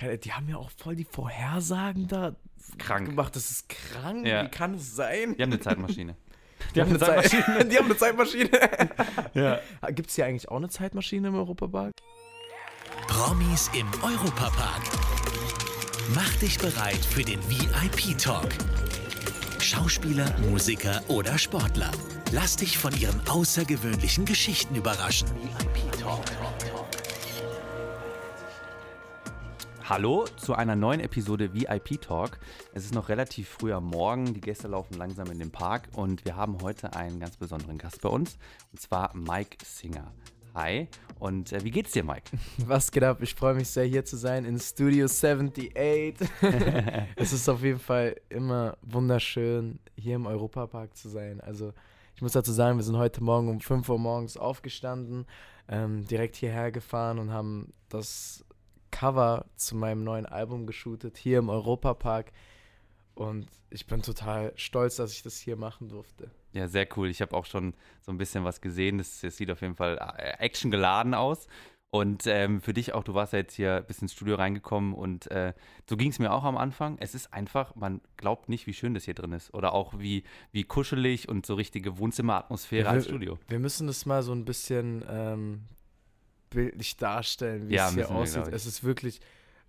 die haben ja auch voll die Vorhersagen da Krank. gemacht. Das ist krank. Ja. Wie kann es sein? Die haben eine Zeitmaschine. Die haben eine Zeitmaschine. die haben eine Zeitmaschine. Ja. Gibt es hier eigentlich auch eine Zeitmaschine im Europapark? Promis im Europapark. Mach dich bereit für den VIP-Talk. Schauspieler, Musiker oder Sportler. Lass dich von ihren außergewöhnlichen Geschichten überraschen. VIP-Talk. Hallo zu einer neuen Episode VIP Talk. Es ist noch relativ früh am Morgen, die Gäste laufen langsam in den Park und wir haben heute einen ganz besonderen Gast bei uns und zwar Mike Singer. Hi und äh, wie geht's dir, Mike? Was geht ab? Ich freue mich sehr, hier zu sein in Studio 78. es ist auf jeden Fall immer wunderschön, hier im Europapark zu sein. Also, ich muss dazu sagen, wir sind heute Morgen um 5 Uhr morgens aufgestanden, ähm, direkt hierher gefahren und haben das Cover zu meinem neuen Album geshootet, hier im Europapark. Und ich bin total stolz, dass ich das hier machen durfte. Ja, sehr cool. Ich habe auch schon so ein bisschen was gesehen. Das, das sieht auf jeden Fall äh, actiongeladen aus. Und ähm, für dich auch, du warst ja jetzt hier bis ins Studio reingekommen und äh, so ging es mir auch am Anfang. Es ist einfach, man glaubt nicht, wie schön das hier drin ist. Oder auch wie, wie kuschelig und so richtige Wohnzimmeratmosphäre Ja, als Studio. Wir müssen das mal so ein bisschen ähm, bildlich darstellen, wie Ja, es hier wir, aussieht. ich. Es ist wirklich,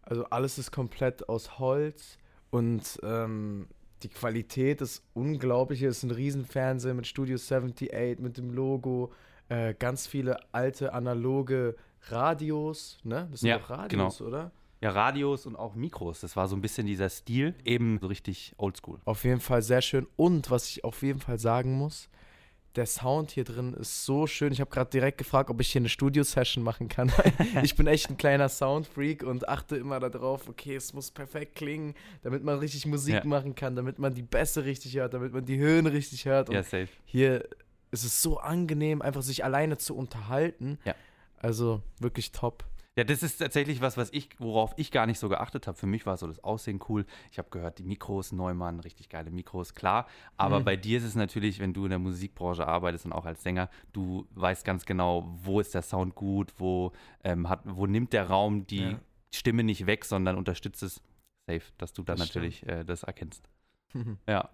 also alles ist komplett aus Holz und ähm, die Qualität ist unglaublich. Es ist ein Riesenfernseher mit Studio 78, mit dem Logo, äh, ganz viele alte analoge Radios, ne? Das sind Ja, doch Radios, oder? Ja, Radios und auch Mikros. Das war so ein bisschen dieser Stil, eben so richtig oldschool. Auf jeden Fall sehr schön. Und was ich auf jeden Fall sagen muss, der Sound hier drin ist so schön. Ich habe gerade direkt gefragt, ob ich hier eine Studio-Session machen kann. ich bin echt ein kleiner Soundfreak und achte immer darauf, okay, es muss perfekt klingen, damit man richtig Musik Ja. machen kann, damit man die Bässe richtig hört, damit man die Höhen richtig hört. Und Ja, safe. hier ist es so angenehm, einfach sich alleine zu unterhalten. Ja. Also wirklich top. Ja, das ist tatsächlich was, was ich, worauf ich gar nicht so geachtet habe. Für mich war so das Aussehen cool. Ich habe gehört, die Mikros, Neumann, richtig geile Mikros, klar. Aber Mhm. bei dir ist es natürlich, wenn du in der Musikbranche arbeitest und auch als Sänger, du weißt ganz genau, wo ist der Sound gut, wo, ähm, hat, wo nimmt der Raum die Ja. Stimme nicht weg, sondern unterstützt es safe, dass du dann Das natürlich äh, das erkennst. Ja.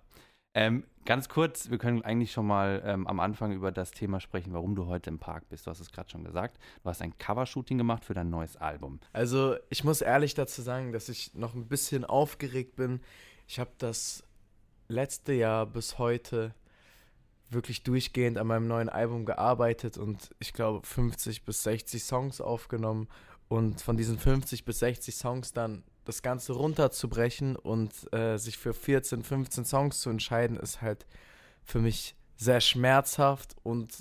Ähm, ganz kurz, wir können eigentlich schon mal ähm, am Anfang über das Thema sprechen, warum du heute im Park bist. Du hast es gerade schon gesagt. Du hast ein Covershooting gemacht für dein neues Album. Also ich muss ehrlich dazu sagen, dass ich noch ein bisschen aufgeregt bin. Ich habe das letzte Jahr bis heute wirklich durchgehend an meinem neuen Album gearbeitet und ich glaube 50 bis 60 Songs aufgenommen und von diesen 50 bis 60 Songs dann das Ganze runterzubrechen und äh, sich für 14, 15 Songs zu entscheiden, ist halt für mich sehr schmerzhaft und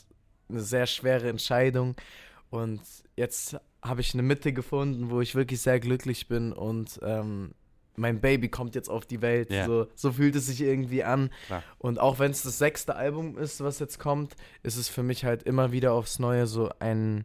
eine sehr schwere Entscheidung. Und jetzt habe ich eine Mitte gefunden, wo ich wirklich sehr glücklich bin und ähm, mein Baby kommt jetzt auf die Welt. Ja. So, so fühlt es sich irgendwie an. Klar. Und auch wenn es das sechste Album ist, was jetzt kommt, ist es für mich halt immer wieder aufs Neue so ein,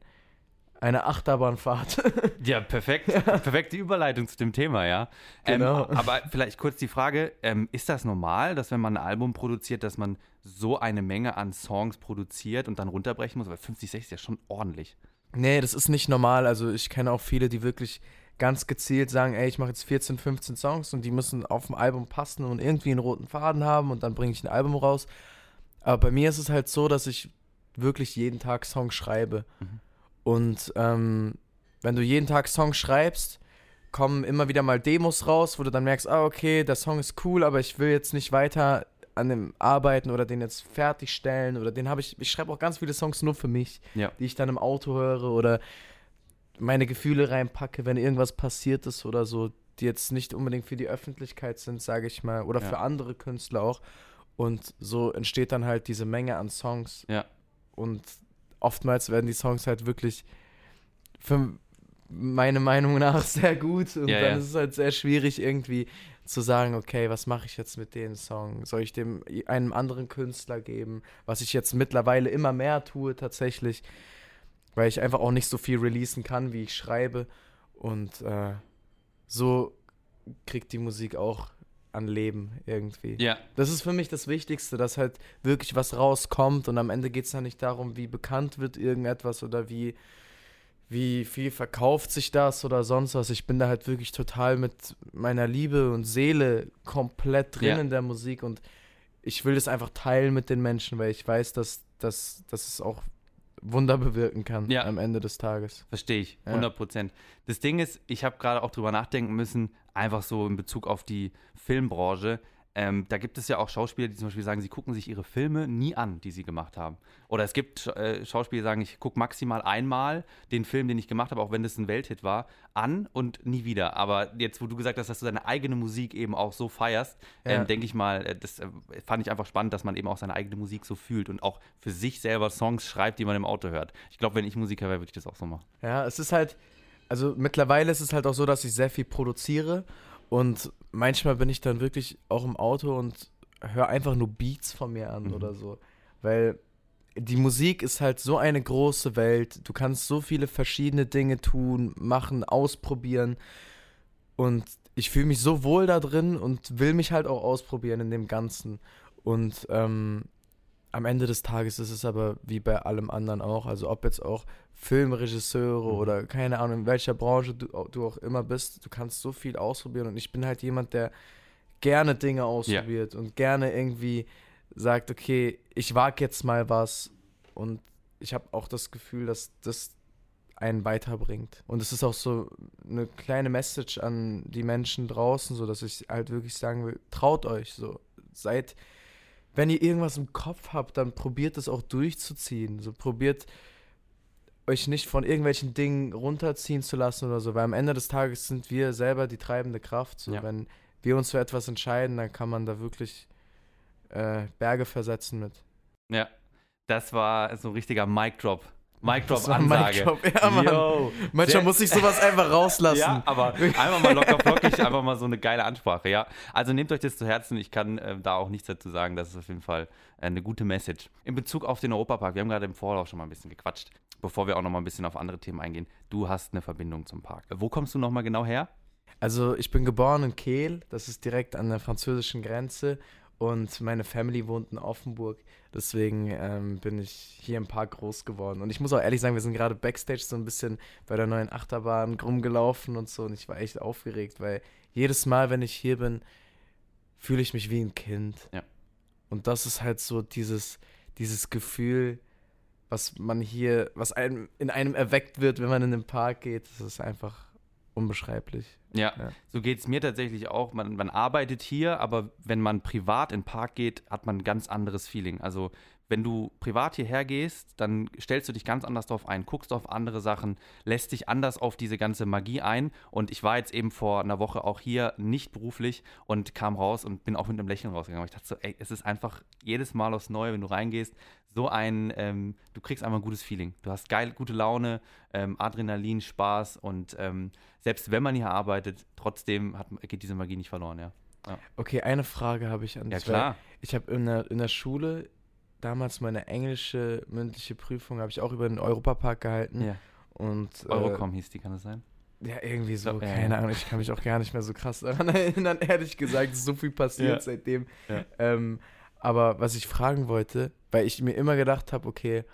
eine Achterbahnfahrt. Ja, perfekt. Perfekte Überleitung zu dem Thema, ja. Genau. Ähm, aber vielleicht kurz die Frage: ähm, Ist das normal, dass wenn man ein Album produziert, dass man so eine Menge an Songs produziert und dann runterbrechen muss? Weil 50, 60 ist ja schon ordentlich. Nee, das ist nicht normal. Also ich kenne auch viele, die wirklich ganz gezielt sagen, ey, ich mache jetzt 14, 15 Songs und die müssen auf dem Album passen und irgendwie einen roten Faden haben und dann bringe ich ein Album raus. Aber bei mir ist es halt so, dass ich wirklich jeden Tag Songs schreibe. Mhm. Und ähm, wenn du jeden Tag Songs schreibst, kommen immer wieder mal Demos raus, wo du dann merkst, ah, okay, der Song ist cool, aber ich will jetzt nicht weiter an dem arbeiten oder den jetzt fertigstellen oder den habe ich, ich schreibe auch ganz viele Songs nur für mich Ja. die ich dann im Auto höre oder meine Gefühle reinpacke, wenn irgendwas passiert ist oder so, die jetzt nicht unbedingt für die Öffentlichkeit sind, sage ich mal, oder Ja. für andere Künstler auch. Und so entsteht dann halt diese Menge an Songs. Ja. Und oftmals werden die Songs halt wirklich für meine Meinung nach sehr gut. Und Ja, dann ja. ist es halt sehr schwierig irgendwie zu sagen, okay, was mache ich jetzt mit dem Song? Soll ich dem einem anderen Künstler geben? Was ich jetzt mittlerweile immer mehr tue tatsächlich, weil ich einfach auch nicht so viel releasen kann, wie ich schreibe. Und äh, so kriegt die Musik auch an Leben irgendwie. Ja. Das ist für mich das Wichtigste, dass halt wirklich was rauskommt und am Ende geht es dann nicht darum, wie bekannt wird irgendetwas oder wie, wie viel verkauft sich das oder sonst was. Ich bin da halt wirklich total mit meiner Liebe und Seele komplett drin Ja. in der Musik und ich will das einfach teilen mit den Menschen, weil ich weiß, dass, dass, dass es auch Wunder bewirken kann Ja. am Ende des Tages. Verstehe ich, Ja. 100 Prozent. Das Ding ist, ich habe gerade auch drüber nachdenken müssen, einfach so in Bezug auf die Filmbranche. Ähm, da gibt es ja auch Schauspieler, die zum Beispiel sagen, sie gucken sich ihre Filme nie an, die sie gemacht haben. Oder es gibt äh, Schauspieler, die sagen, ich gucke maximal einmal den Film, den ich gemacht habe, auch wenn das ein Welthit war, an und nie wieder. Aber jetzt, wo du gesagt hast, dass du deine eigene Musik eben auch so feierst, Ja. ähm, denke ich mal, äh, das äh, fand ich einfach spannend, dass man eben auch seine eigene Musik so fühlt und auch für sich selber Songs schreibt, die man im Auto hört. Ich glaube, wenn ich Musiker wäre, würde ich das auch so machen. Ja, es ist halt, also mittlerweile ist es halt auch so, dass ich sehr viel produziere und manchmal bin ich dann wirklich auch im Auto und höre einfach nur Beats von mir an Mhm. oder so. Weil die Musik ist halt so eine große Welt. Du kannst so viele verschiedene Dinge tun, machen, ausprobieren. Und ich fühle mich so wohl da drin und will mich halt auch ausprobieren in dem Ganzen. Und ähm, am Ende des Tages ist es aber wie bei allem anderen auch. Also ob jetzt auch Filmregisseure Mhm. oder keine Ahnung, in welcher Branche du, du auch immer bist, du kannst so viel ausprobieren. Und ich bin halt jemand, der gerne Dinge ausprobiert und gerne irgendwie sagt, okay, ich wage jetzt mal was. Und ich habe auch das Gefühl, dass das einen weiterbringt. Und es ist auch so eine kleine Message an die Menschen draußen, so dass ich halt wirklich sagen will, traut euch so. Seid, wenn ihr irgendwas im Kopf habt, dann probiert es auch durchzuziehen. So probiert euch nicht von irgendwelchen Dingen runterziehen zu lassen oder so, weil am Ende des Tages sind wir selber die treibende Kraft. So, Ja. wenn wir uns für etwas entscheiden, dann kann man da wirklich äh, Berge versetzen mit. Ja, das war so ein richtiger Mic Drop. Mic Drop Ansage. Drop, Ja, Mann. Yo. Manchmal muss ich sowas einfach rauslassen. Ja, aber einfach mal locker flockig, einfach mal so eine geile Ansprache, ja. Also nehmt euch das zu Herzen. Ich kann äh, da auch nichts dazu sagen. Das ist auf jeden Fall äh, eine gute Message. In Bezug auf den Europapark, wir haben gerade im Vorlauf schon mal ein bisschen gequatscht, bevor wir auch noch mal ein bisschen auf andere Themen eingehen. Du hast eine Verbindung zum Park. Wo kommst du noch mal genau her? Also ich bin geboren in Kehl, das ist direkt an der französischen Grenze und meine Family wohnt in Offenburg. Deswegen ähm, bin ich hier im Park groß geworden. Und ich muss auch ehrlich sagen, wir sind gerade backstage so ein bisschen bei der neuen Achterbahn rumgelaufen und so. Und ich war echt aufgeregt, weil jedes Mal, wenn ich hier bin, fühle ich mich wie ein Kind. Ja. Und das ist halt so dieses, dieses Gefühl, was man hier, was einem in einem erweckt wird, wenn man in den Park geht. Das ist einfach unbeschreiblich. Ja, Ja. so geht es mir tatsächlich auch. Man, man arbeitet hier, aber wenn man privat in den Park geht, hat man ein ganz anderes Feeling. Also wenn du privat hierher gehst, dann stellst du dich ganz anders drauf ein, guckst auf andere Sachen, lässt dich anders auf diese ganze Magie ein. Und ich war jetzt eben vor einer Woche auch hier nicht beruflich und kam raus und bin auch mit einem Lächeln rausgegangen. Ich dachte so, ey, es ist einfach jedes Mal aufs Neue, wenn du reingehst, so ein, ähm, du kriegst einfach ein gutes Feeling. Du hast geil, gute Laune, ähm, Adrenalin, Spaß und ähm, selbst wenn man hier arbeitet, trotzdem hat, geht diese Magie nicht verloren, ja. Okay, eine Frage habe ich an Ja, dich. weil klar. Ich habe in der, in der Schule damals meine englische mündliche Prüfung habe ich auch über den Europapark gehalten. Ja. Und äh, Eurocom hieß die, kann das sein? Ja, irgendwie so, So, ja, keine ja. Ahnung, ich kann mich auch gar nicht mehr so krass daran erinnern, ehrlich gesagt, so viel passiert Ja. seitdem. Ja. Ähm, aber was ich fragen wollte, weil ich mir immer gedacht habe, okay,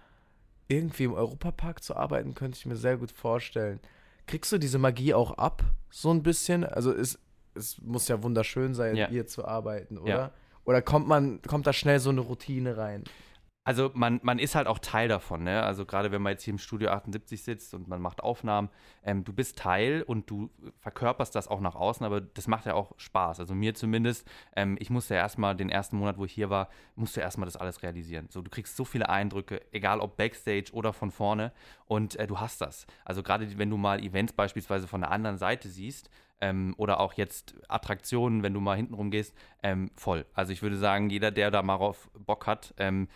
irgendwie im Europapark zu arbeiten, könnte ich mir sehr gut vorstellen. Kriegst du diese Magie auch ab, so ein bisschen? Also es, es muss ja wunderschön sein, Ja. hier zu arbeiten, oder? Oder kommt man, kommt da schnell so eine Routine rein? Also man, man ist halt auch Teil davon, ne? Also gerade wenn man jetzt hier im Studio 78 sitzt und man macht Aufnahmen, ähm, du bist Teil und du verkörperst das auch nach außen, aber das macht ja auch Spaß. Also mir zumindest, ähm, ich musste ja erstmal den ersten Monat, wo ich hier war, musste erstmal das alles realisieren. So, du kriegst so viele Eindrücke, egal ob Backstage oder von vorne und äh, du hast das. Also gerade wenn du mal Events beispielsweise von der anderen Seite siehst, ähm, oder auch jetzt Attraktionen, wenn du mal hinten rumgehst, ähm, voll. Also ich würde sagen, jeder, der da mal auf Bock hat, ähm,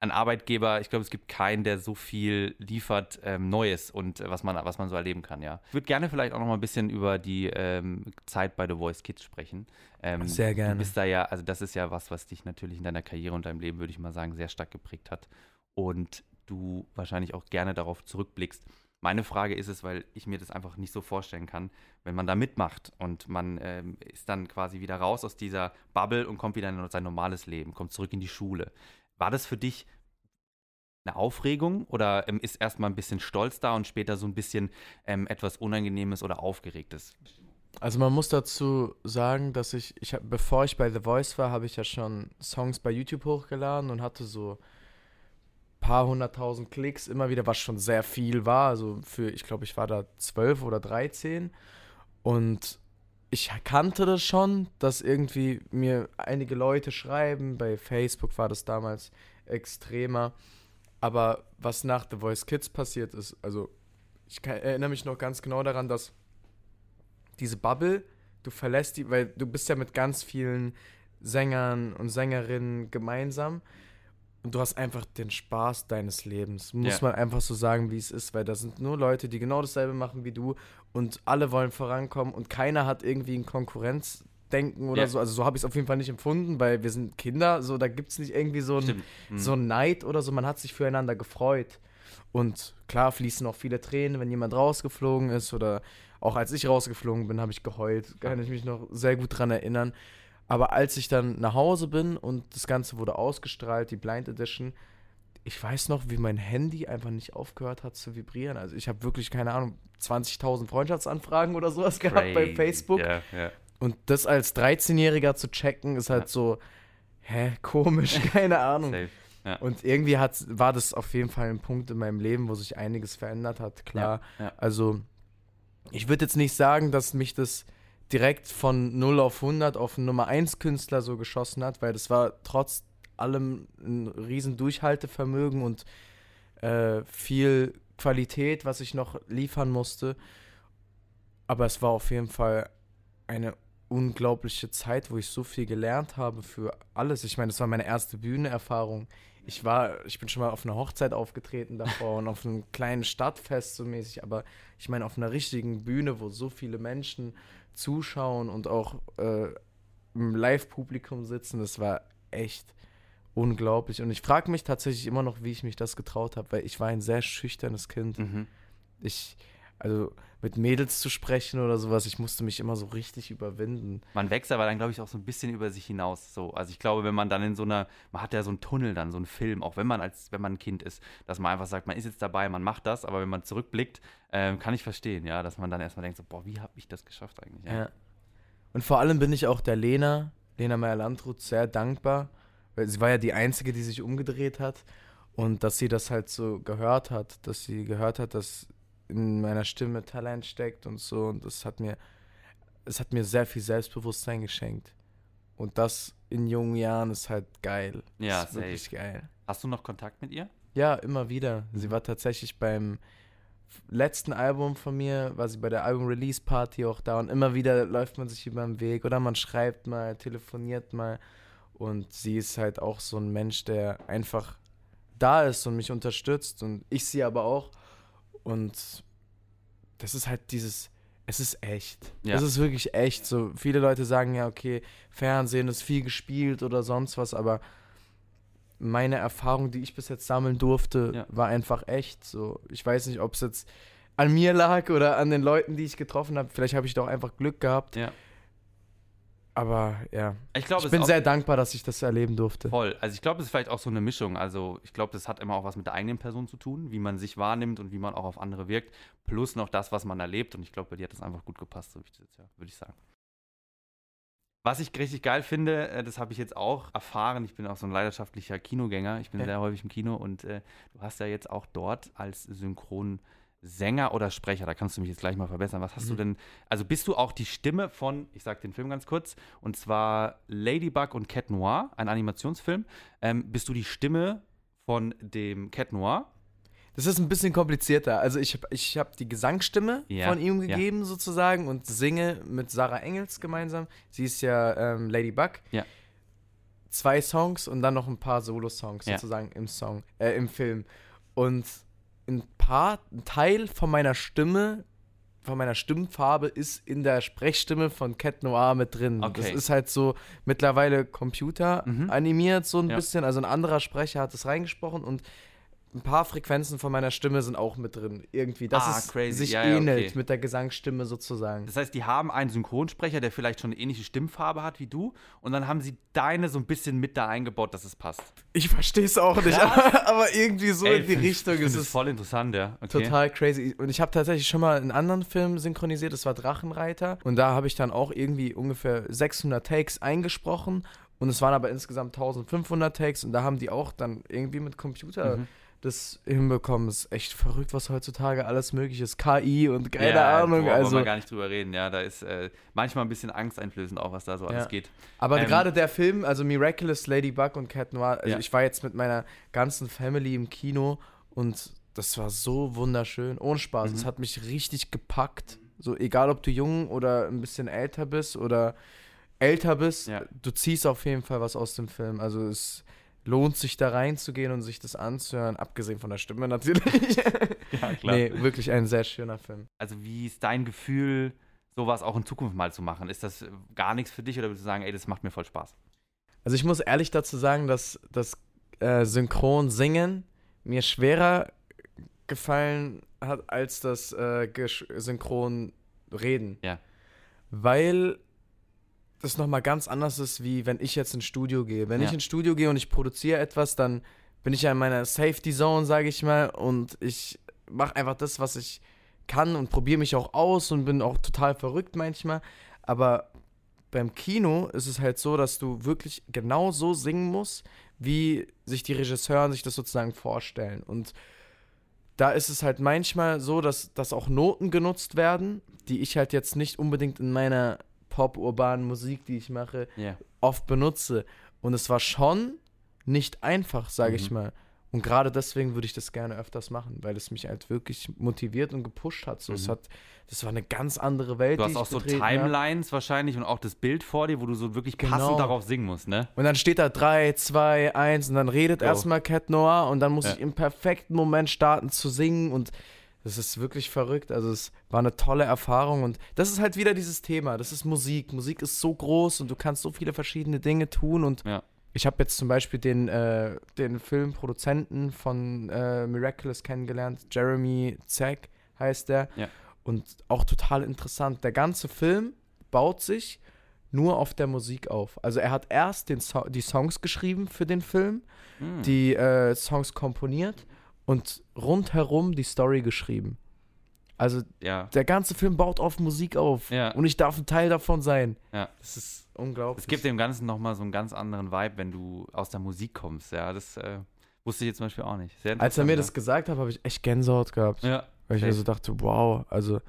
ein Arbeitgeber, ich glaube, es gibt keinen, der so viel liefert ähm, Neues und äh, was man, was man so erleben kann, ja. Ich würde gerne vielleicht auch noch mal ein bisschen über die ähm, Zeit bei The Voice Kids sprechen. Ähm, Sehr gerne. Du bist da ja, also das ist ja was, was dich natürlich in deiner Karriere und deinem Leben, würde ich mal sagen, sehr stark geprägt hat. Und du wahrscheinlich auch gerne darauf zurückblickst. Meine Frage ist es, weil ich mir das einfach nicht so vorstellen kann, wenn man da mitmacht und man ähm, ist dann quasi wieder raus aus dieser Bubble und kommt wieder in sein normales Leben, kommt zurück in die Schule. War das für dich eine Aufregung oder ähm, ist erstmal ein bisschen Stolz da und später so ein bisschen ähm, etwas Unangenehmes oder Aufgeregtes? Also man muss dazu sagen, dass ich, ich hab, bevor ich bei The Voice war, habe ich ja schon Songs bei YouTube hochgeladen und hatte so paar hunderttausend Klicks immer wieder, was schon sehr viel war. Also für, ich glaube, ich war da zwölf oder dreizehn und ich kannte das schon, dass irgendwie mir einige Leute schreiben. Bei Facebook war das damals extremer. Aber was nach The Voice Kids passiert ist, also ich kann, erinnere mich noch ganz genau daran, dass diese Bubble, du verlässt die, weil du bist ja mit ganz vielen Sängern und Sängerinnen gemeinsam und du hast einfach den Spaß deines Lebens. Muss ja. man einfach so sagen, wie es ist, weil da sind nur Leute, die genau dasselbe machen wie du und alle wollen vorankommen und keiner hat irgendwie ein Konkurrenzdenken oder ja. so. Also so habe ich es auf jeden Fall nicht empfunden, weil wir sind Kinder, so da gibt es nicht irgendwie so ein, mhm. so ein Neid oder so. Man hat sich füreinander gefreut. Und klar fließen auch viele Tränen, wenn jemand rausgeflogen ist oder auch als ich rausgeflogen bin, habe ich geheult. Kann ich mich noch sehr gut dran erinnern. Aber als ich dann nach Hause bin und das Ganze wurde ausgestrahlt, die Blind Edition, ich weiß noch, wie mein Handy einfach nicht aufgehört hat zu vibrieren. Also ich habe wirklich, keine Ahnung, 20.000 Freundschaftsanfragen oder sowas Crazy. gehabt bei Facebook. Yeah, yeah. Und das als 13-Jähriger zu checken, ist halt ja. so, hä, komisch, keine Ahnung. Ja. Und irgendwie hat, war das auf jeden Fall ein Punkt in meinem Leben, wo sich einiges verändert hat, klar. Ja, also ich würde jetzt nicht sagen, dass mich das direkt von 0 auf 100 auf einen Nummer 1 Künstler so geschossen hat, weil das war trotz allem ein riesen Durchhaltevermögen und äh, viel Qualität, was ich noch liefern musste. Aber es war auf jeden Fall eine unglaubliche Zeit, wo ich so viel gelernt habe für alles. Ich meine, das war meine erste Bühnenerfahrung ich war, ich bin schon mal auf einer Hochzeit aufgetreten davor und auf einem kleinen Stadtfest so mäßig, aber ich meine auf einer richtigen Bühne, wo so viele Menschen zuschauen und auch äh, im Live-Publikum sitzen, das war echt unglaublich. Und ich frage mich tatsächlich immer noch, wie ich mich das getraut habe, weil ich war ein sehr schüchternes Kind. Mhm. Ich, also mit Mädels zu sprechen oder sowas, ich musste mich immer so richtig überwinden. Man wächst aber dann, glaube ich, auch so ein bisschen über sich hinaus. So. Also ich glaube, wenn man dann in so einer, man hat ja so einen Tunnel dann, so einen Film, auch wenn man als, wenn man ein Kind ist, dass man einfach sagt, man ist jetzt dabei, man macht das, aber wenn man zurückblickt, ähm, kann ich verstehen, ja, dass man dann erstmal denkt, so, boah, wie habe ich das geschafft eigentlich? Ja. ja. Und vor allem bin ich auch der Lena, Lena Meyer-Landrut, sehr dankbar, weil sie war ja die Einzige, die sich umgedreht hat und dass sie das halt so gehört hat, dass sie gehört hat, dass in meiner Stimme Talent steckt und so. Und das hat mir, es hat mir sehr viel Selbstbewusstsein geschenkt. Und das in jungen Jahren ist halt geil. Ja, ist wirklich geil. Hast du noch Kontakt mit ihr? Ja, immer wieder. Sie war tatsächlich beim letzten Album von mir, war sie bei der Album-Release-Party auch da und immer wieder läuft man sich über den Weg oder man schreibt mal, telefoniert mal. Und sie ist halt auch so ein Mensch, der einfach da ist und mich unterstützt und ich sie aber auch. Und das ist halt dieses, es ist echt. Ja. Es ist wirklich echt. So viele Leute sagen ja, okay, Fernsehen ist viel gespielt oder sonst was, aber meine Erfahrung, die ich bis jetzt sammeln durfte, ja. war einfach echt. So, ich weiß nicht, ob es jetzt an mir lag oder an den Leuten, die ich getroffen habe. Vielleicht habe ich doch einfach Glück gehabt. Ja. Aber ja, ich, glaub, ich bin sehr dankbar, dass ich das erleben durfte. Voll. Also ich glaube, es ist vielleicht auch so eine Mischung. Also ich glaube, das hat immer auch was mit der eigenen Person zu tun, wie man sich wahrnimmt und wie man auch auf andere wirkt. Plus noch das, was man erlebt. Und ich glaube, bei dir hat das einfach gut gepasst, so ja, würde ich sagen. Was ich richtig geil finde, äh, das habe ich jetzt auch erfahren. Ich bin auch so ein leidenschaftlicher Kinogänger. Ich bin ja. sehr häufig im Kino und äh, du hast ja jetzt auch dort als Synchron Sänger oder Sprecher? Da kannst du mich jetzt gleich mal verbessern. Was hast mhm. du denn? Also bist du auch die Stimme von, ich sag den Film ganz kurz, und zwar Ladybug und Cat Noir, ein Animationsfilm. Ähm, bist du die Stimme von dem Cat Noir? Das ist ein bisschen komplizierter. Also ich habe ich hab die Gesangsstimme ja, von ihm gegeben ja. sozusagen und singe mit Sarah Engels gemeinsam. Sie ist ja ähm, Ladybug. Ja. Zwei Songs und dann noch ein paar Solo-Songs ja. sozusagen im Song, äh, im Film. Und ein paar, ein Teil von meiner Stimme, von meiner Stimmfarbe ist in der Sprechstimme von Cat Noir mit drin. Okay. Das ist halt so mittlerweile Computer mhm. animiert so ein ja. bisschen. Also ein anderer Sprecher hat es reingesprochen und ein paar Frequenzen von meiner Stimme sind auch mit drin. Irgendwie, dass Ah, es crazy. sich Ja, ja, ähnelt okay. mit der Gesangsstimme sozusagen. Das heißt, die haben einen Synchronsprecher, der vielleicht schon eine ähnliche Stimmfarbe hat wie du. Und dann haben sie deine so ein bisschen mit da eingebaut, dass es passt. Ich verstehe es auch nicht, aber, aber irgendwie so in die find- Richtung ich ist es voll interessant, ja. Okay. total crazy. Und ich habe tatsächlich schon mal einen anderen Film synchronisiert, das war Drachenreiter. Und da habe ich dann auch irgendwie ungefähr 600 Takes eingesprochen. Und es waren aber insgesamt 1500 Takes. Und da haben die auch dann irgendwie mit Computer Mhm. Das hinbekommen. Ist echt verrückt, was heutzutage alles möglich ist. KI und keine ja, Ahnung. Wollen also, wir gar nicht drüber reden. Ja, da ist äh, manchmal ein bisschen angsteinflößend auch, was da so alles Ja. geht. Aber Ähm, gerade der Film, also Miraculous Ladybug und Cat Noir, also Ja. ich war jetzt mit meiner ganzen Family im Kino und das war so wunderschön. Ohne Spaß. Mhm. Es hat mich richtig gepackt. So, egal ob du jung oder ein bisschen älter bist oder älter bist, du ziehst auf jeden Fall was aus dem Film. Also es lohnt sich da reinzugehen und sich das anzuhören, abgesehen von der Stimme natürlich. Ja, klar. nee, wirklich ein sehr schöner Film. Also, wie ist dein Gefühl, sowas auch in Zukunft mal zu machen? Ist das äh, gar nichts für dich oder würdest du sagen, ey, das macht mir voll Spaß? Also ich muss ehrlich dazu sagen, dass das äh, Synchron singen mir schwerer gefallen hat als das äh, Synchron reden. Ja. Weil das nochmal ganz anders ist, wie wenn ich jetzt ins Studio gehe. Wenn Ja. ich ins Studio gehe und ich produziere etwas, dann bin ich ja in meiner Safety Zone, sage ich mal, und ich mache einfach das, was ich kann und probiere mich auch aus und bin auch total verrückt manchmal. Aber beim Kino ist es halt so, dass du wirklich genau so singen musst, wie sich die Regisseuren sich das sozusagen vorstellen. Und da ist es halt manchmal so, dass, dass auch Noten genutzt werden, die ich halt jetzt nicht unbedingt in meiner pop-urbanen Musik, die ich mache, Ja. oft benutze. Und es war schon nicht einfach, sage ich Mhm. mal. Und gerade deswegen würde ich das gerne öfters machen, weil es mich halt wirklich motiviert und gepusht hat. So, es Mhm. hat, das war eine ganz andere Welt. Du hast auch ich so betreten hab. Timelines wahrscheinlich und auch das Bild vor dir, wo du so wirklich Genau. passend darauf singen musst, ne? Und dann steht da 3, 2, 1 und dann redet Jo. erstmal Cat Noir und dann muss Ja. ich im perfekten Moment starten zu singen und das ist wirklich verrückt. Also es war eine tolle Erfahrung und das ist halt wieder dieses Thema. Das ist Musik. Musik ist so groß und du kannst so viele verschiedene Dinge tun und Ja. ich habe jetzt zum Beispiel den, äh, den Filmproduzenten von äh, Miraculous kennengelernt. Jeremy Zack heißt der. Ja. Und auch total interessant. Der ganze Film baut sich nur auf der Musik auf. Also er hat erst den so die Songs geschrieben für den Film, Hm. die äh, Songs komponiert und rundherum die Story geschrieben. Also ja. der ganze Film baut auf Musik auf. Ja. Und ich darf ein Teil davon sein. Ja. Das ist unglaublich. Es gibt dem Ganzen nochmal so einen ganz anderen Vibe, wenn du aus der Musik kommst. Ja, das äh, wusste ich jetzt zum Beispiel auch nicht. Als er mir das gesagt hat, habe ich echt Gänsehaut gehabt. ja. Weil ich mir safe. so dachte, wow, also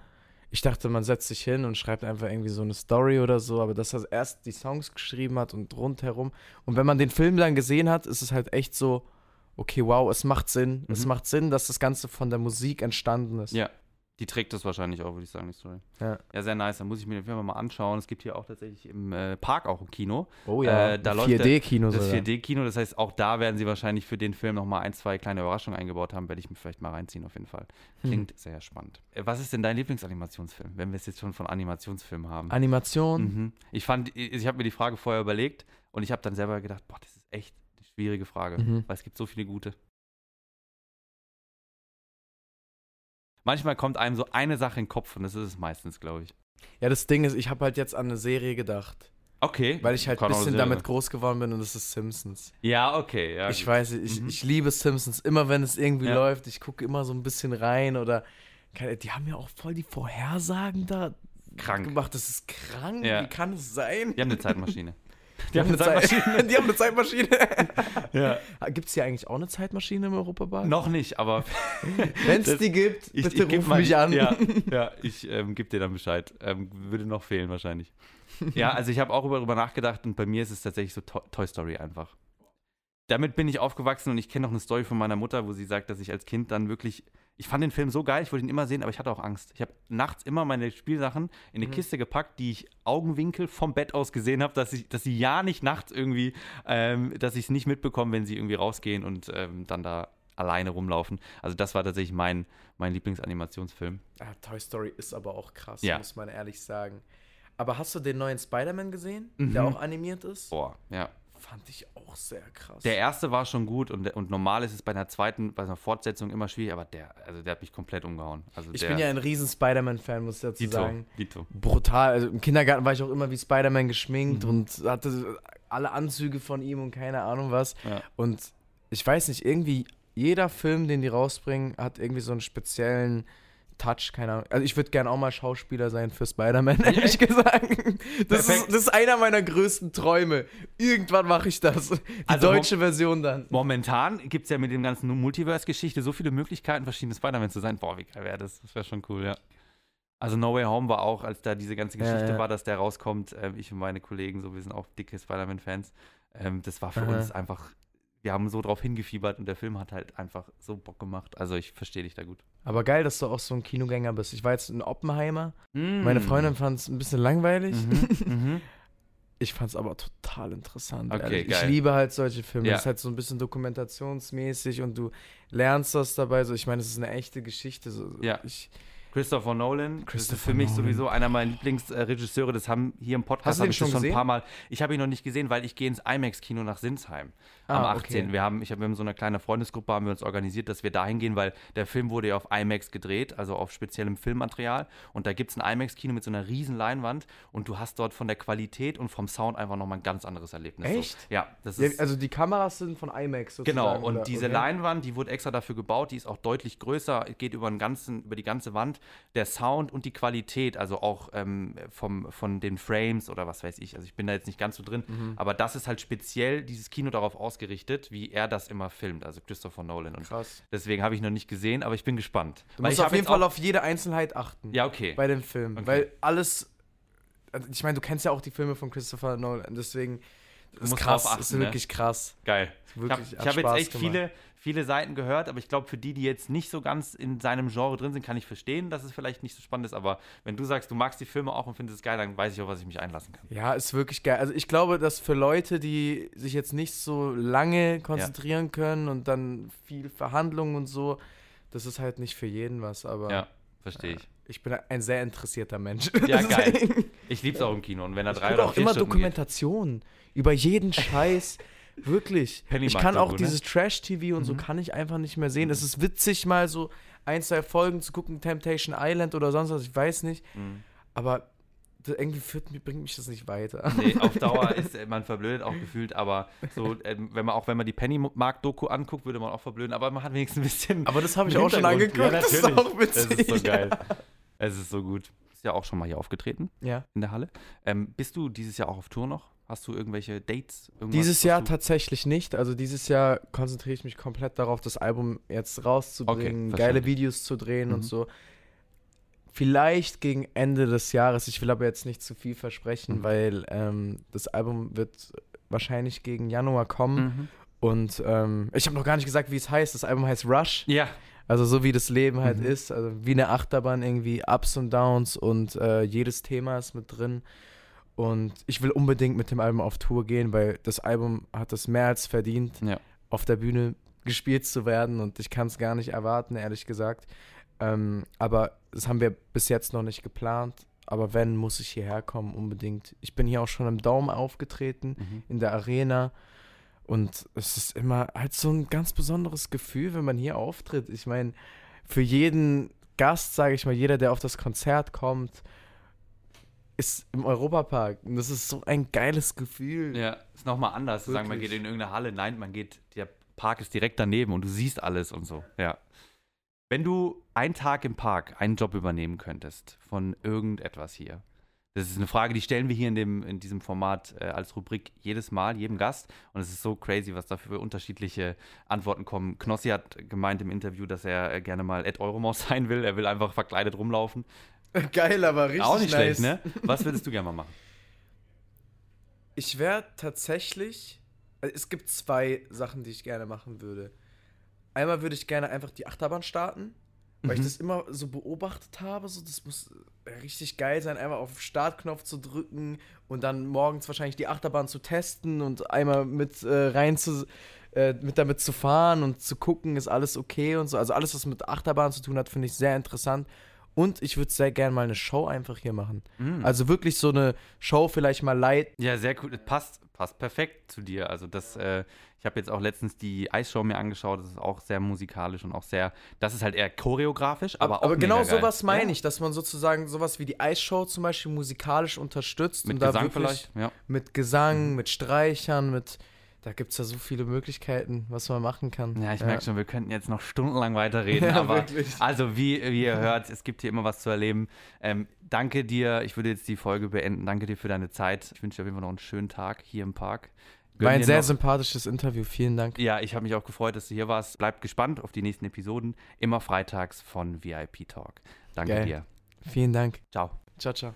ich dachte, man setzt sich hin und schreibt einfach irgendwie so eine Story oder so, aber dass er erst die Songs geschrieben hat und rundherum. Und wenn man den Film dann gesehen hat, ist es halt echt so, okay, wow, es macht Sinn. Es Mhm. macht Sinn, dass das Ganze von der Musik entstanden ist. Ja. Die trägt das wahrscheinlich auch, würde ich sagen, die Story. Ja. Ja, sehr nice. Da muss ich mir den Film mal anschauen. Es gibt hier auch tatsächlich im äh, Park auch ein Kino. Oh ja, Äh, da ein läuft der- 4D-Kino Das sogar. 4D-Kino, das heißt, auch da werden sie wahrscheinlich für den Film nochmal ein, zwei kleine Überraschungen eingebaut haben. Werde ich mir vielleicht mal reinziehen, auf jeden Fall. Hm. Klingt sehr spannend. Äh, Was ist denn dein Lieblingsanimationsfilm, wenn wir es jetzt schon von Animationsfilmen haben? Animation. Mhm. Ich fand, ich, ich habe mir die Frage vorher überlegt und ich habe dann selber gedacht, boah, das ist echt schwierige Frage, Mhm. weil es gibt so viele gute. Manchmal kommt einem so eine Sache in den Kopf und das ist es meistens, glaube ich. Ja, das Ding ist, ich habe halt jetzt an eine Serie gedacht, Okay. weil ich halt ein bisschen damit groß geworden bin und das ist Simpsons. Ja, okay. Ja, ich gut. weiß, ich, Mhm. ich liebe Simpsons. Immer wenn es irgendwie Ja. läuft, ich gucke immer so ein bisschen rein oder die haben ja auch voll die Vorhersagen da Krank. gemacht. Das ist krank. Ja. Wie kann es sein? Die haben eine Zeitmaschine. Die haben eine Zeitmaschine. die haben eine Zeitmaschine. ja. Gibt es hier eigentlich auch eine Zeitmaschine im Europapark? Noch nicht, aber Wenn es die gibt, ich, bitte ich geb ruf mal- mich an. Ja, ja ich ähm, gebe dir dann Bescheid. Ähm, würde noch fehlen wahrscheinlich. Ja, also ich habe auch darüber nachgedacht und bei mir ist es tatsächlich so To Toy Story einfach. Damit bin ich aufgewachsen und ich kenne noch eine Story von meiner Mutter, wo sie sagt, dass ich als Kind dann wirklich, ich fand den Film so geil, ich wollte ihn immer sehen, aber ich hatte auch Angst. Ich habe nachts immer meine Spielsachen in eine Mhm. Kiste gepackt, die ich Augenwinkel vom Bett aus gesehen habe, dass ich, dass sie ja nicht nachts irgendwie, ähm, dass ich es nicht mitbekomme, wenn sie irgendwie rausgehen und ähm, dann da alleine rumlaufen. Also das war tatsächlich mein, mein Lieblingsanimationsfilm. Ah, Toy Story ist aber auch krass, Ja. muss man ehrlich sagen. Aber hast du den neuen Spider-Man gesehen, Mhm. der auch animiert ist? Boah, ja. Fand ich auch sehr krass. Der erste war schon gut und, und normal ist es bei einer zweiten, bei einer Fortsetzung immer schwierig, aber der, also der hat mich komplett umgehauen. Also ich der, bin ja ein riesen Spider-Man-Fan, muss ich dazu Dito, sagen. Dito. Brutal. Also im Kindergarten war ich auch immer wie Spider-Man geschminkt Mhm. und hatte alle Anzüge von ihm und keine Ahnung was. Ja. Und ich weiß nicht, irgendwie jeder Film, den die rausbringen, hat irgendwie so einen speziellen Touch, keine Ahnung. Also ich würde gerne auch mal Schauspieler sein für Spider-Man, ehrlich gesagt. Das ist, das ist einer meiner größten Träume. Irgendwann mache ich das. Die Also deutsche Version dann. Momentan gibt es ja mit dem ganzen Multiverse-Geschichte so viele Möglichkeiten, verschiedene Spider-Man zu sein. Boah, wie geil wäre das? Das wäre schon cool, ja. Also No Way Home war auch, als da diese ganze Ja, Geschichte ja. war, dass der rauskommt, ähm, ich und meine Kollegen, so, wir sind auch dicke Spider-Man-Fans. Ähm, das war für Aha. uns einfach, wir haben so drauf hingefiebert und der Film hat halt einfach so Bock gemacht. Also ich verstehe dich da gut. Aber geil, dass du auch so ein Kinogänger bist. Ich war jetzt in Oppenheimer. Mm. Meine Freundin fand es ein bisschen langweilig. Mhm. Ich fand es aber total interessant. Okay, ehrlich. Ich geil. liebe halt solche Filme. Ja. Das ist halt so ein bisschen dokumentationsmäßig und du lernst das dabei. So, ich meine, es ist eine echte Geschichte. So, Ja. Ich, Christopher Nolan, das ist Christopher für mich Nolan. sowieso einer meiner Lieblingsregisseure. Das haben hier im Podcast Hast du den schon schon ein paar Mal. Ich habe ihn noch nicht gesehen, weil ich gehe ins IMAX-Kino nach Sinsheim am Ah, 18. okay. Wir haben, ich habe in so einer kleinen Freundesgruppe haben wir uns organisiert, dass wir dahin gehen, weil der Film wurde ja auf IMAX gedreht, also auf speziellem Filmmaterial. Und da gibt es ein IMAX-Kino mit so einer riesen Leinwand und du hast dort von der Qualität und vom Sound einfach nochmal ein ganz anderes Erlebnis. Echt? So. Ja, das ist. also die Kameras sind von IMAX sozusagen. Genau, und oder? diese okay. Leinwand, die wurde extra dafür gebaut, die ist auch deutlich größer, geht über, ganzen, über die ganze Wand. Der Sound und die Qualität, also auch ähm, vom, von den Frames oder was weiß ich, also ich bin da jetzt nicht ganz so drin, Mhm. aber das ist halt speziell dieses Kino darauf ausgerichtet, wie er das immer filmt, also Christopher Nolan. Und Krass. deswegen habe ich noch nicht gesehen, aber ich bin gespannt. Du musst auf jeden Fall auf jede Einzelheit achten. Ja, okay. Bei dem Film. Okay. Weil alles. also Ich meine, du kennst ja auch die Filme von Christopher Nolan. Deswegen. Das ist musst krass. drauf ist achten, ne? wirklich krass. Geil. Ich habe Wirklich, ich hat hab jetzt echt gemacht. viele, viele Seiten gehört, aber ich glaube, für die, die jetzt nicht so ganz in seinem Genre drin sind, kann ich verstehen, dass es vielleicht nicht so spannend ist. Aber wenn du sagst, du magst die Filme auch und findest es geil, dann weiß ich auch, was ich mich einlassen kann. Ja, ist wirklich geil. Also ich glaube, dass für Leute, die sich jetzt nicht so lange konzentrieren können und dann viel Verhandlungen und so, das ist halt nicht für jeden was. Aber Ja, verstehe ich. Ich bin ein sehr interessierter Mensch. Ja, geil. Ich liebe es auch im Kino. Und wenn er drei oder auch vier immer Stunden Dokumentationen über jeden Scheiß. Wirklich. Ich kann auch ne? dieses Trash-TV und so Mhm. kann ich einfach nicht mehr sehen. Es ist witzig, mal so ein, zwei Folgen zu gucken, Temptation Island oder sonst was, ich weiß nicht. Mhm. Aber irgendwie führt, bringt mich das nicht weiter. Nee, auf Dauer ist äh, man verblödet auch gefühlt, aber so, ähm, wenn man auch wenn man die Pennymarkt-Doku anguckt, würde man auch verblöden, aber man hat wenigstens ein bisschen. Aber das habe ich auch schon angeguckt. Ja, das ist auch witzig. Das ist so geil. Es ist so gut. Ist ja auch schon mal hier aufgetreten Ja. in der Halle. Ähm, bist du dieses Jahr auch auf Tour noch? Hast du irgendwelche Dates? Dieses Jahr tatsächlich nicht. Also dieses Jahr konzentriere ich mich komplett darauf, das Album jetzt rauszubringen, Okay, geile. Videos zu drehen Mhm. und so. Vielleicht gegen Ende des Jahres. Ich will aber jetzt nicht zu viel versprechen, Mhm. weil ähm, das Album wird wahrscheinlich gegen Januar kommen. Mhm. Und ähm, ich habe noch gar nicht gesagt, wie es heißt. Das Album heißt Rush. Ja, Also so wie das Leben halt Mhm. ist. Also wie eine Achterbahn irgendwie, Ups und Downs und äh, jedes Thema ist mit drin. Und ich will unbedingt mit dem Album auf Tour gehen, weil das Album hat es mehr als verdient, Ja. auf der Bühne gespielt zu werden. Und ich kann es gar nicht erwarten, ehrlich gesagt. Ähm, aber das haben wir bis jetzt noch nicht geplant. Aber wenn, muss ich hierher kommen, unbedingt. Ich bin hier auch schon im Dome aufgetreten Mhm. in der Arena. Und es ist immer halt so ein ganz besonderes Gefühl, wenn man hier auftritt. Ich meine, für jeden Gast, sage ich mal, jeder, der auf das Konzert kommt, ist im Europapark. Und das ist so ein geiles Gefühl. Ja, ist nochmal anders zu sagen, man geht in irgendeine Halle. Nein, man geht, der Park ist direkt daneben und du siehst alles und so. Ja. Wenn du einen Tag im Park einen Job übernehmen könntest von irgendetwas hier, das ist eine Frage, die stellen wir hier in, dem, in diesem Format äh, als Rubrik jedes Mal, jedem Gast. Und es ist so crazy, was da für unterschiedliche Antworten kommen. Knossi hat gemeint im Interview, dass er äh, gerne mal Ed Euromaus sein will. Er will einfach verkleidet rumlaufen. Geil, aber richtig Auch nicht nice. schlecht, ne? Was würdest du gerne mal machen? Ich wäre tatsächlich. Also es gibt zwei Sachen, die ich gerne machen würde. Einmal würde ich gerne einfach die Achterbahn starten, weil ich Mhm. das immer so beobachtet habe. So, das muss richtig geil sein, einmal auf Startknopf zu drücken und dann morgens wahrscheinlich die Achterbahn zu testen und einmal mit äh, rein zu. Äh, mit damit zu fahren und zu gucken, ist alles okay und so. Also alles, was mit Achterbahn zu tun hat, finde ich sehr interessant. Und ich würde sehr gerne mal eine Show einfach hier machen. Mhm. Also wirklich so eine Show vielleicht mal light. Ja, sehr cool. Das passt, passt perfekt zu dir. Also das, äh, ich habe jetzt auch letztens die Eisshow mir angeschaut. Das ist auch sehr musikalisch und auch sehr, das ist halt eher choreografisch, aber auch Aber genau sowas meine Ja. ich, dass man sozusagen sowas wie die Eisshow zum Beispiel musikalisch unterstützt. Mit und da Gesang wirklich vielleicht, ja. Mit Gesang, mit Streichern, mit. Da gibt es ja so viele Möglichkeiten, was man machen kann. Ja, ich merke schon, wir könnten jetzt noch stundenlang weiterreden, Ja, aber wirklich. also wie, wie ihr hört, es gibt hier immer was zu erleben. Ähm, danke dir, ich würde jetzt die Folge beenden. Danke dir für deine Zeit. Ich wünsche dir auf jeden Fall noch einen schönen Tag hier im Park. Gönn War ein sehr noch- sympathisches Interview. Vielen Dank. Ja, ich habe mich auch gefreut, dass du hier warst. Bleibt gespannt auf die nächsten Episoden. Immer freitags von VIP Talk. Danke Geil. dir. Vielen Dank. Ciao. Ciao, ciao.